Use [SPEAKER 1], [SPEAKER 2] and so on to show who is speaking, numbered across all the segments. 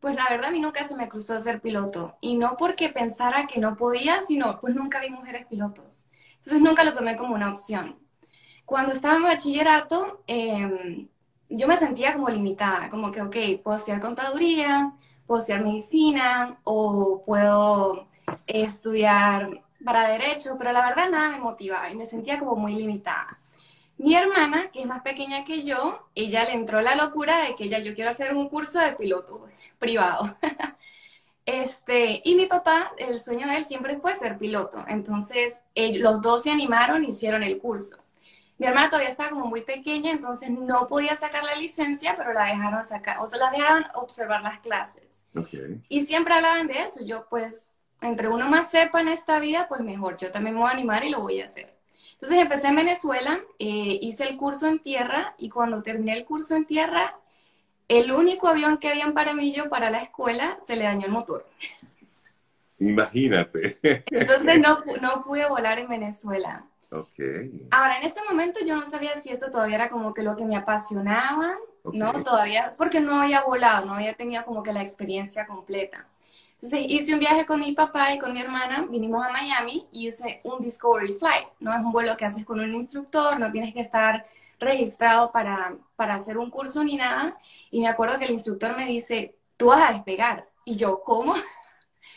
[SPEAKER 1] pues la verdad a mí nunca se me cruzó ser piloto. Y no porque pensara que no podía, sino pues nunca vi mujeres pilotos. Entonces nunca lo tomé como una opción. Cuando estaba en bachillerato, em, yo me sentía como limitada, como que, ok, puedo estudiar contaduría, puedo estudiar medicina o puedo estudiar para derecho, pero la verdad nada me motivaba y me sentía como muy limitada. Mi hermana, que es más pequeña que yo, ella le entró la locura de que ella, yo quiero hacer un curso de piloto privado. este, y mi papá, el sueño de él siempre fue ser piloto. Entonces, ellos, los dos se animaron y hicieron el curso. Mi hermana todavía estaba como muy pequeña, entonces no podía sacar la licencia, pero la dejaron sacar, o sea, la dejaron observar las clases. Y siempre hablaban de eso. Yo, pues, entre uno más sepa en esta vida, pues mejor. Yo también me voy a animar y lo voy a hacer. Entonces empecé en Venezuela, eh, hice el curso en tierra y cuando terminé el curso en tierra, el único avión que había en Paramillo para la escuela se le dañó el motor.
[SPEAKER 2] Imagínate.
[SPEAKER 1] Entonces no, no pude volar en Venezuela.
[SPEAKER 2] Okay.
[SPEAKER 1] Ahora, en este momento yo no sabía si esto todavía era como que lo que me apasionaba, ¿no? Todavía, porque no había volado, no había tenido como que la experiencia completa. Entonces hice un viaje con mi papá y con mi hermana, vinimos a Miami y hice un Discovery Flight, ¿no? Es un vuelo que haces con un instructor, no tienes que estar registrado para, para hacer un curso ni nada. Y me acuerdo que el instructor me dice, tú vas a despegar. Y yo, ¿cómo?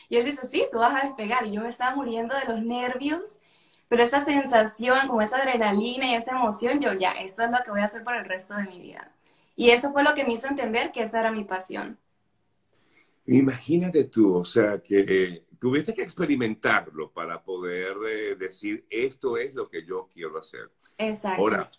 [SPEAKER 1] Y él dice, sí, tú vas a despegar. Y yo me estaba muriendo de los nervios, pero esa sensación, como esa adrenalina y esa emoción, yo ya, esto es lo que voy a hacer por el resto de mi vida. Y eso fue lo que me hizo entender que esa era mi pasión.
[SPEAKER 2] Imagínate tú, o sea, que tuviste que experimentarlo para poder eh, decir, esto es lo que yo quiero hacer.
[SPEAKER 1] Exacto.
[SPEAKER 2] Ahora,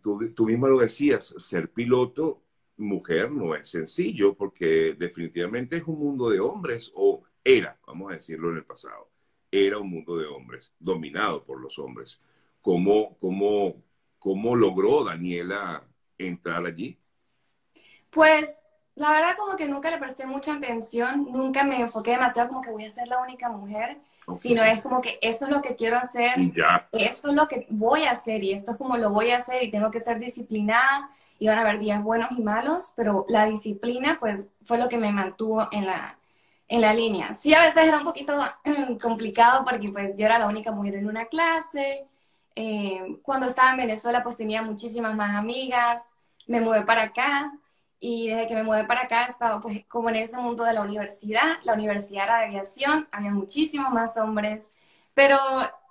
[SPEAKER 2] tú, tú misma lo decías, ser piloto mujer no es sencillo porque definitivamente es un mundo de hombres, o era, vamos a decirlo en el pasado, era un mundo de hombres, dominado por los hombres. ¿Cómo, cómo, cómo logró Daniela entrar allí?
[SPEAKER 1] Pues la verdad como que nunca le presté mucha atención, nunca me enfoqué demasiado como que voy a ser la única mujer, sino es como que esto es lo que quiero hacer, esto es lo que voy a hacer y esto es como lo voy a hacer y tengo que ser disciplinada y van a haber días buenos y malos, pero la disciplina pues fue lo que me mantuvo en la, en la línea. Sí, a veces era un poquito complicado porque pues yo era la única mujer en una clase. Eh, cuando estaba en Venezuela pues tenía muchísimas más amigas, me mudé para acá y desde que me mudé para acá he estado pues como en ese mundo de la universidad. La universidad era de aviación, había muchísimos más hombres, pero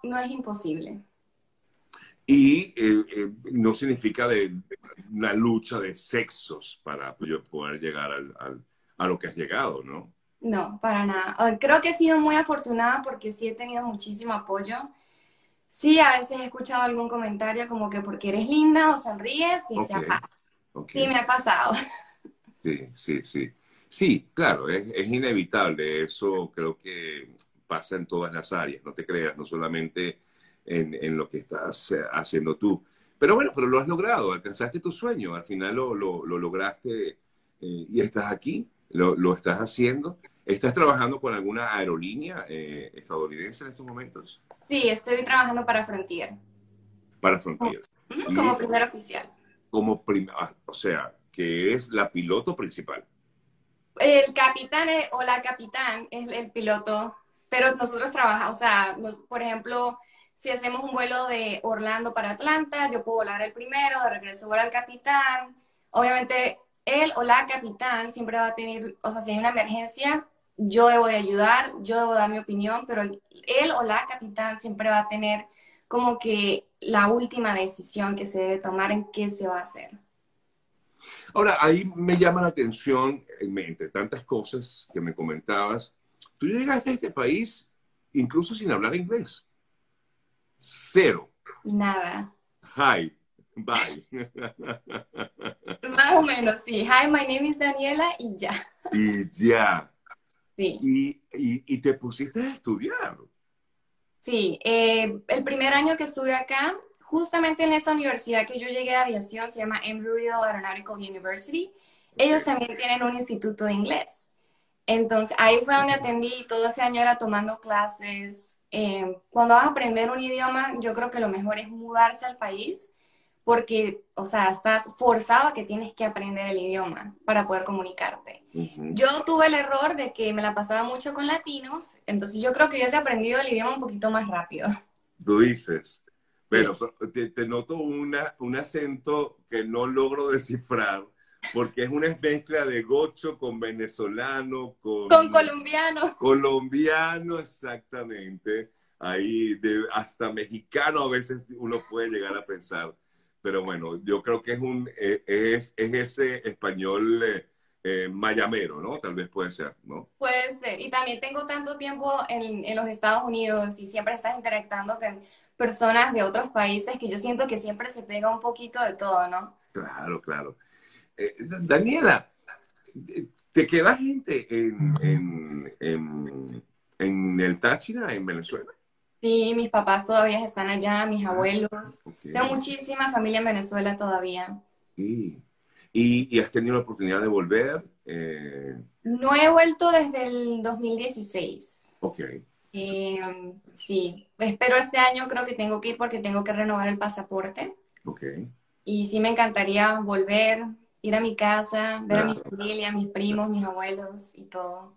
[SPEAKER 1] no es imposible.
[SPEAKER 2] Y eh, eh, no significa de una lucha de sexos para poder llegar al, a lo que has llegado, ¿no?
[SPEAKER 1] No, para nada. Creo que he sido muy afortunada porque sí he tenido muchísimo apoyo. Sí, a veces he escuchado algún comentario como que porque eres linda o sonríes, y te Sí, me ha pasado.
[SPEAKER 2] Sí, sí, sí. Sí, claro, es, es, inevitable. Eso creo que pasa en todas las áreas, no te creas, no solamente en, en lo que estás eh, haciendo tú. Pero bueno, pero lo has logrado, alcanzaste tu sueño, al final lo, lo, lo lograste eh, y estás aquí, lo, lo, estás haciendo. ¿Estás trabajando con alguna aerolínea eh, estadounidense en estos momentos?
[SPEAKER 1] Sí, estoy trabajando para Frontier.
[SPEAKER 2] Para Frontier.
[SPEAKER 1] Como primer oficial
[SPEAKER 2] como, ah, o sea, que es la piloto principal.
[SPEAKER 1] El capitán o la capitán es el piloto, pero nosotros trabajamos, o sea, por ejemplo, si hacemos un vuelo de Orlando para Atlanta, yo puedo volar el primero, de regreso volar el capitán. Obviamente, él o la capitán siempre va a tener, o sea, si hay una emergencia, yo debo de ayudar, yo debo dar mi opinión, pero él o la capitán siempre va a tener como que la última decisión que se debe tomar en qué se va a hacer.
[SPEAKER 2] Ahora, ahí me llama la atención, entre tantas cosas que me comentabas, tú llegaste a este país incluso sin hablar inglés. Cero.
[SPEAKER 1] Nada.
[SPEAKER 2] Hi, bye.
[SPEAKER 1] Más o menos, sí. Hi, my name is Daniela y ya.
[SPEAKER 2] Y ya.
[SPEAKER 1] Sí.
[SPEAKER 2] Y, y, y te pusiste a estudiar.
[SPEAKER 1] Sí, eh, el primer año que estuve acá, justamente en esa universidad que yo llegué de aviación, se llama Embry-Riddle Aeronautical University, ellos también tienen un instituto de inglés. Entonces, ahí fue donde atendí, todo ese año era tomando clases. Eh, cuando vas a aprender un idioma, yo creo que lo mejor es mudarse al país, porque, o sea, estás forzado a que tienes que aprender el idioma para poder comunicarte. Yo tuve el error de que me la pasaba mucho con latinos, entonces yo creo que hubiese aprendido el idioma un poquito más rápido.
[SPEAKER 2] Tú dices, pero te, te, noto una, un acento que no logro descifrar, porque es una mezcla de gocho con venezolano, con...
[SPEAKER 1] Con colombiano.
[SPEAKER 2] Colombiano, exactamente. Ahí, de, hasta mexicano a veces uno puede llegar a pensar. Pero bueno, yo creo que es, un, e, es, es ese español eh, eh, mayamero, ¿no? Tal vez puede ser, ¿no?
[SPEAKER 1] Puede ser. Y también tengo tanto tiempo en, en los Estados Unidos y siempre estás interactuando con personas de otros países que yo siento que siempre se pega un poquito de todo, ¿no?
[SPEAKER 2] Claro, claro. Eh, Daniela, ¿te queda gente en, en, en, en, el Táchira, en Venezuela?
[SPEAKER 1] Sí, mis papás todavía están allá, mis ah, abuelos. Tengo muchísima familia en Venezuela todavía.
[SPEAKER 2] Sí. ¿Y, y has tenido la oportunidad de volver? Eh...
[SPEAKER 1] No he vuelto desde el 2016.
[SPEAKER 2] Ok.
[SPEAKER 1] Eh, sí, espero este año, creo que tengo que ir porque tengo que renovar el pasaporte.
[SPEAKER 2] Ok.
[SPEAKER 1] Y sí me encantaría volver, ir a mi casa, ver a mi familia, mis primos, mis abuelos y todo.